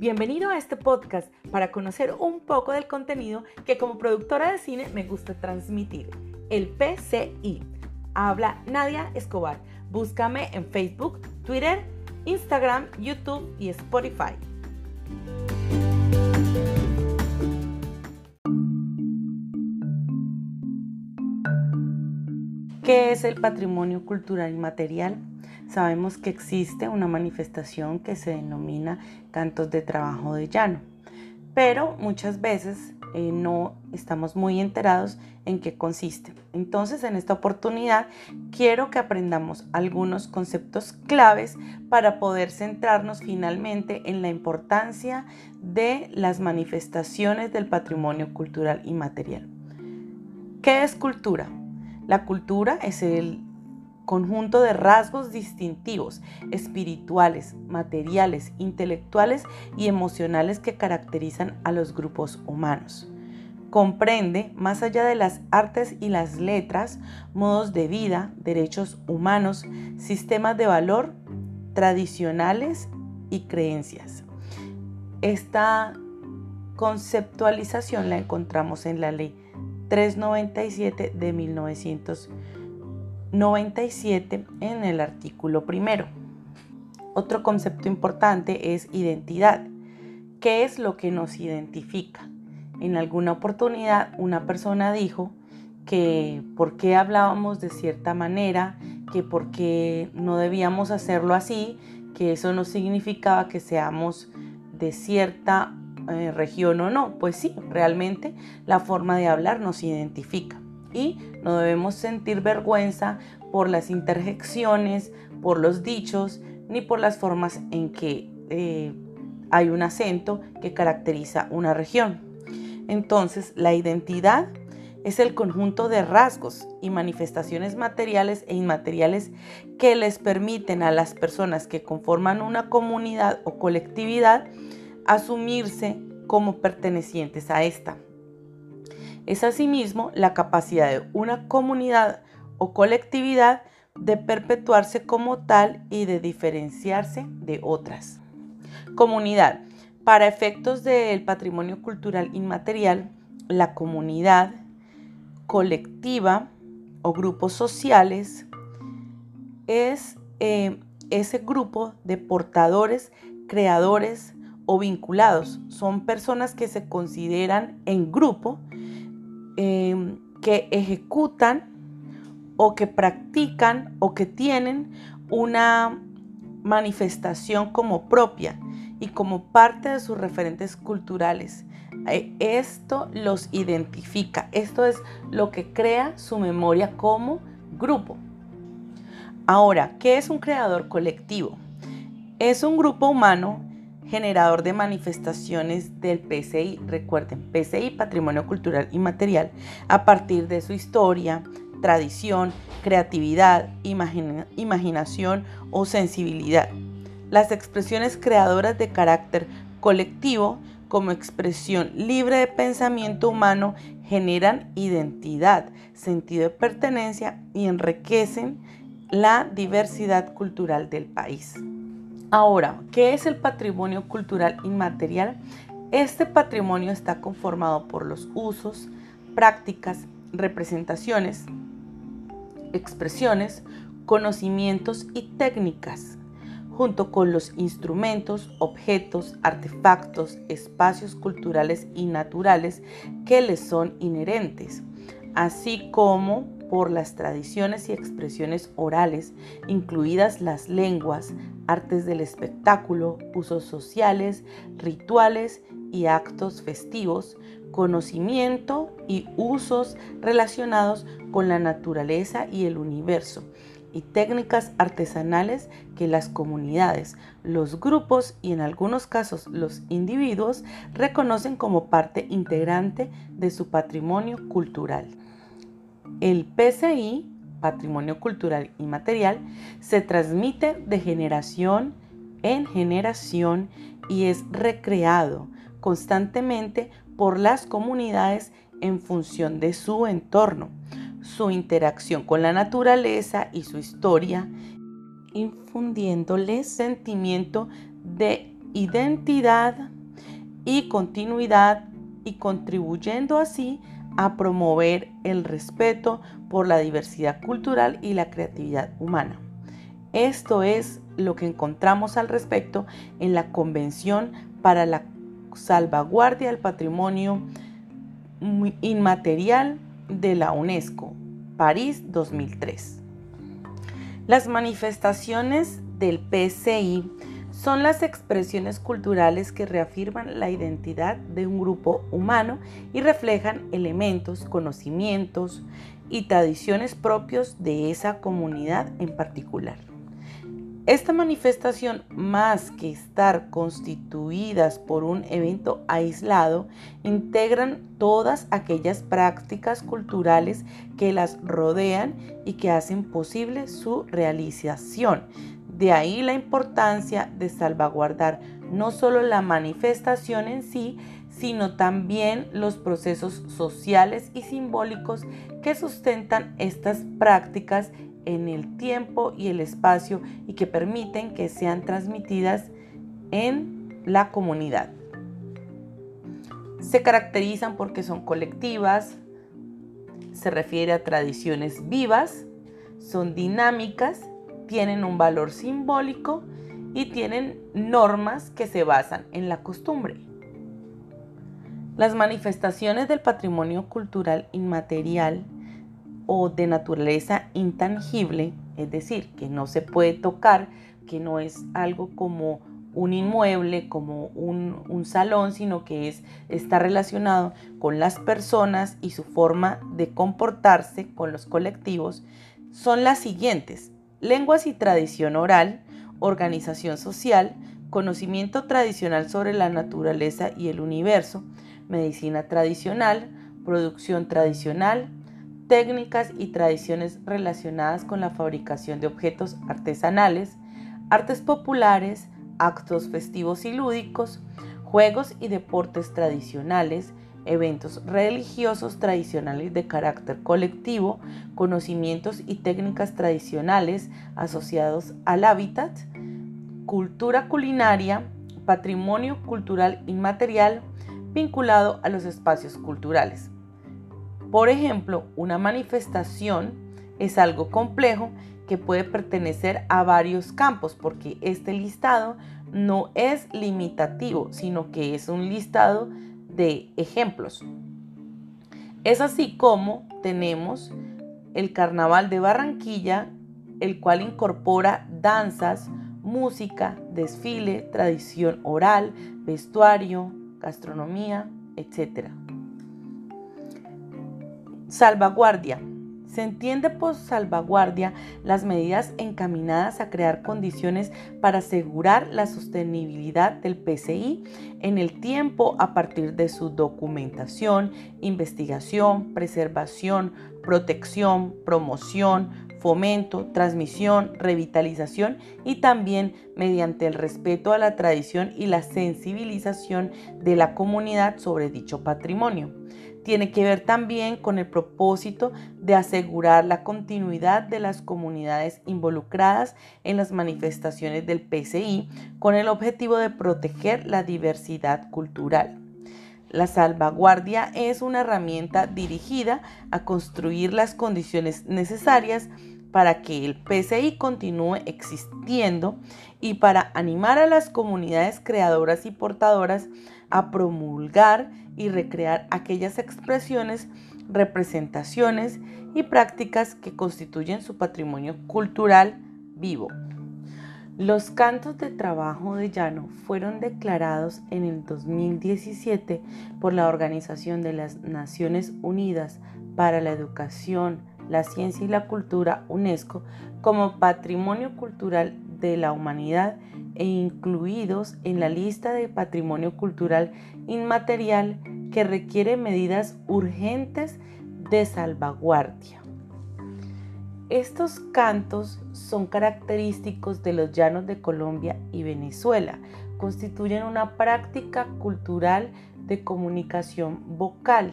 Bienvenido a este podcast para conocer un poco del contenido que como productora de cine me gusta transmitir, el PCI. Habla Nadia Escobar. Búscame en Facebook, Twitter, Instagram, YouTube y Spotify. ¿Qué es el patrimonio cultural inmaterial? Sabemos que existe una manifestación que se denomina cantos de trabajo de llano, pero muchas veces eh, no estamos muy enterados en qué consiste. Entonces, en esta oportunidad quiero que aprendamos algunos conceptos claves para poder centrarnos finalmente en la importancia de las manifestaciones del patrimonio cultural inmaterial. ¿Qué es cultura? La cultura es el conjunto de rasgos distintivos, espirituales, materiales, intelectuales y emocionales que caracterizan a los grupos humanos. Comprende, más allá de las artes y las letras, modos de vida, derechos humanos, sistemas de valor tradicionales y creencias. Esta conceptualización la encontramos en la ley 397 de 1997 en el artículo primero. Otro concepto importante es identidad. ¿Qué es lo que nos identifica? En alguna oportunidad una persona dijo que por qué hablábamos de cierta manera, que por qué no debíamos hacerlo así, que eso no significaba que seamos de cierta eh, región o no. Pues sí, realmente la forma de hablar nos identifica y no debemos sentir vergüenza por las interjecciones, por los dichos, ni por las formas en que eh, hay un acento que caracteriza una región. Entonces, la identidad es el conjunto de rasgos y manifestaciones materiales e inmateriales que les permiten a las personas que conforman una comunidad o colectividad asumirse como pertenecientes a esta. Es asimismo la capacidad de una comunidad o colectividad de perpetuarse como tal y de diferenciarse de otras. Comunidad. Para efectos del patrimonio cultural inmaterial, la comunidad colectiva o grupos sociales es eh, ese grupo de portadores, creadores, o vinculados. Son personas que se consideran en grupo, em, que ejecutan o que practican o que tienen una manifestación como propia y como parte de sus referentes culturales. Eh, esto los identifica, esto es lo que crea su memoria como grupo. Ahora, ¿qué es un creador colectivo? Es un grupo humano generador de manifestaciones del PCI. Recuerden, PCI, Patrimonio Cultural y Material, a partir de su historia, tradición, creatividad, imaginación o sensibilidad. Las expresiones creadoras de carácter colectivo como expresión libre de pensamiento humano generan identidad, sentido de pertenencia y enriquecen la diversidad cultural del país. Ahora, ¿qué es el patrimonio cultural inmaterial? Este patrimonio está conformado por los usos, prácticas, representaciones, expresiones, conocimientos y técnicas, junto con los instrumentos, objetos, artefactos, espacios culturales y naturales que les son inherentes, así como por las tradiciones y expresiones orales, incluidas las lenguas, artes del espectáculo, usos sociales, rituales y actos festivos, conocimiento y usos relacionados con la naturaleza y el universo, y técnicas artesanales que las comunidades, los grupos y en algunos casos los individuos reconocen como parte integrante de su patrimonio cultural. El PCI, Patrimonio Cultural y Material, se transmite de generación en generación y es recreado constantemente por las comunidades en función de su entorno, su interacción con la naturaleza y su historia, infundiéndoles sentimiento de identidad y continuidad y contribuyendo así a promover el respeto por la diversidad cultural y la creatividad humana. Esto es lo que encontramos al respecto en la Convención para la Salvaguardia del Patrimonio Inmaterial de la UNESCO, París 2003. Las manifestaciones del PCI son las expresiones culturales que reafirman la identidad de un grupo humano y reflejan elementos, conocimientos y tradiciones propios de esa comunidad en particular. Esta manifestación, más que estar constituidas por un evento aislado, integran todas aquellas prácticas culturales que las rodean y que hacen posible su realización, de ahí la importancia de salvaguardar no solo la manifestación en sí, sino también los procesos sociales y simbólicos que sustentan estas prácticas en el tiempo y el espacio y que permiten que sean transmitidas en la comunidad. Se caracterizan porque son colectivas, se refiere a tradiciones vivas, son dinámicas tienen un valor simbólico y tienen normas que se basan en la costumbre. Las manifestaciones del patrimonio cultural inmaterial o de naturaleza intangible, es decir, que no se puede tocar, que no es algo como un inmueble, como un, salón, sino que es, está relacionado con las personas y su forma de comportarse con los colectivos, son las siguientes. Lenguas y tradición oral, organización social, conocimiento tradicional sobre la naturaleza y el universo, medicina tradicional, producción tradicional, técnicas y tradiciones relacionadas con la fabricación de objetos artesanales, artes populares, actos festivos y lúdicos, juegos y deportes tradicionales, eventos religiosos tradicionales de carácter colectivo, conocimientos y técnicas tradicionales asociados al hábitat, cultura culinaria, patrimonio cultural inmaterial vinculado a los espacios culturales. Por ejemplo, una manifestación es algo complejo que puede pertenecer a varios campos porque este listado no es limitativo, sino que es un listado de ejemplos. Es así como tenemos el Carnaval de Barranquilla, el cual incorpora danzas, música, desfile, tradición oral, vestuario, gastronomía, etc. Salvaguardia se entiende por salvaguardia las medidas encaminadas a crear condiciones para asegurar la sostenibilidad del PCI en el tiempo a partir de su documentación, investigación, preservación, protección, promoción, fomento, transmisión, revitalización y también mediante el respeto a la tradición y la sensibilización de la comunidad sobre dicho patrimonio tiene que ver también con el propósito de asegurar la continuidad de las comunidades involucradas en las manifestaciones del PCI con el objetivo de proteger la diversidad cultural. La salvaguardia es una herramienta dirigida a construir las condiciones necesarias para que el PCI continúe existiendo y para animar a las comunidades creadoras y portadoras a promulgar y recrear aquellas expresiones, representaciones y prácticas que constituyen su patrimonio cultural vivo. Los cantos de trabajo de llano fueron declarados en el 2017 por la Organización de las Naciones Unidas para la Educación, la Ciencia y la Cultura, UNESCO, como Patrimonio Cultural de la Humanidad e incluidos en la lista de patrimonio cultural inmaterial que requiere medidas urgentes de salvaguardia. Estos cantos son característicos de los llanos de Colombia y Venezuela. Constituyen una práctica cultural de comunicación vocal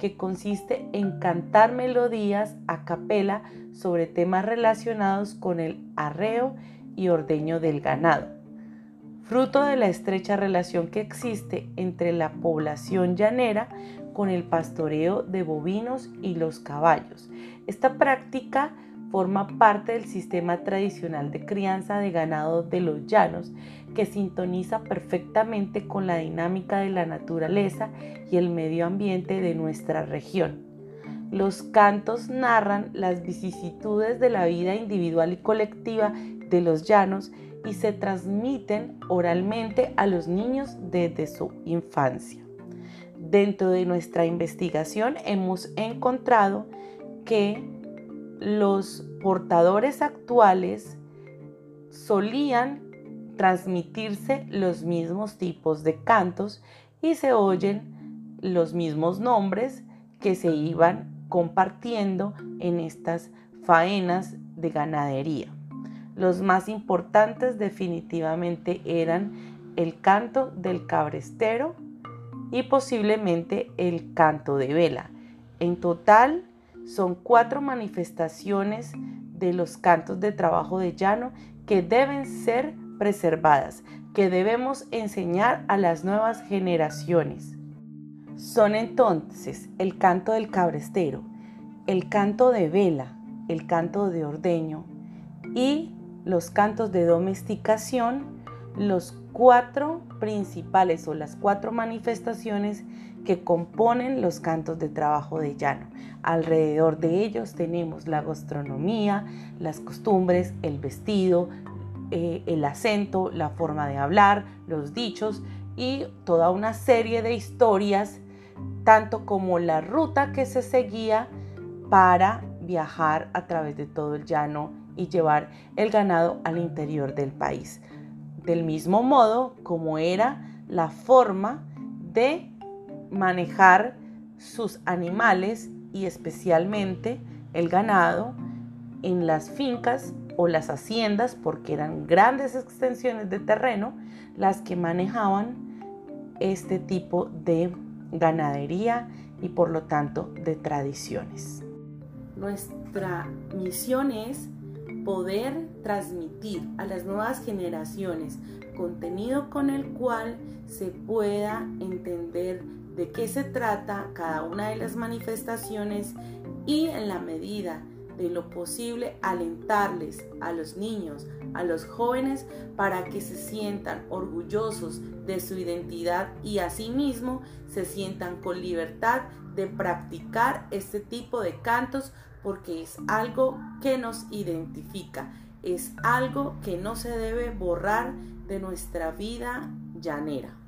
que consiste en cantar melodías a capela sobre temas relacionados con el arreo y ordeño del ganado. fruto de la estrecha relación que existe entre la población llanera con el pastoreo de bovinos y los caballos. Esta práctica forma parte del sistema tradicional de crianza de ganado de los llanos que sintoniza perfectamente con la dinámica de la naturaleza y el medio ambiente de nuestra región. Los cantos narran las vicisitudes de la vida individual y colectiva de los llanos y se transmiten oralmente a los niños desde su infancia. Dentro de nuestra investigación hemos encontrado que los portadores actuales solían transmitirse los mismos tipos de cantos y se oyen los mismos nombres que se iban compartiendo en estas faenas de ganadería. Los más importantes definitivamente eran el canto del cabrestero y posiblemente el canto de vela. En total son cuatro manifestaciones de los cantos de trabajo de llano que deben ser preservadas, que debemos enseñar a las nuevas generaciones. Son entonces el canto del cabrestero, el canto de vela, el canto de ordeño y los cantos de domesticación, los cuatro principales o las cuatro manifestaciones que componen los cantos de trabajo de llano. Alrededor de ellos tenemos la gastronomía, las costumbres, el vestido, eh, el acento, la forma de hablar, los dichos y toda una serie de historias, tanto como la ruta que se seguía para viajar a través de todo el llano y llevar el ganado al interior del país. Del mismo modo como era la forma de manejar sus animales y especialmente el ganado en las fincas o las haciendas, porque eran grandes extensiones de terreno las que manejaban este tipo de ganadería y por lo tanto de tradiciones. Nuestra misión es poder transmitir a las nuevas generaciones contenido con el cual se pueda entender de qué se trata cada una de las manifestaciones y en la medida de lo posible alentarles a los niños, a los jóvenes, para que se sientan orgullosos de su identidad y asimismo se sientan con libertad de practicar este tipo de cantos porque es algo que nos identifica, es algo que no se debe borrar de nuestra vida llanera.